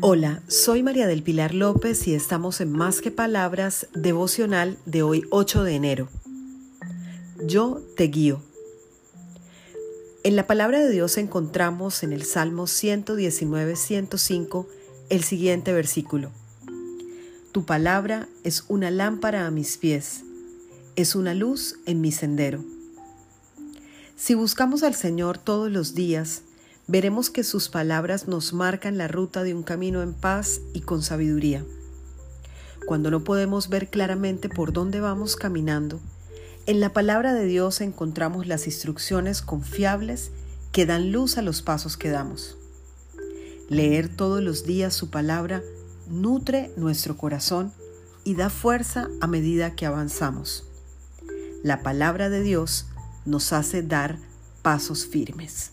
Hola, soy María del Pilar López y estamos en Más que Palabras devocional de hoy 8 de enero. Yo te guío. En la palabra de Dios encontramos en el Salmo 119-105 el siguiente versículo. Tu palabra es una lámpara a mis pies, es una luz en mi sendero. Si buscamos al Señor todos los días, veremos que sus palabras nos marcan la ruta de un camino en paz y con sabiduría. Cuando no podemos ver claramente por dónde vamos caminando, en la palabra de Dios encontramos las instrucciones confiables que dan luz a los pasos que damos. Leer todos los días su palabra nutre nuestro corazón y da fuerza a medida que avanzamos. La palabra de Dios nos hace dar pasos firmes.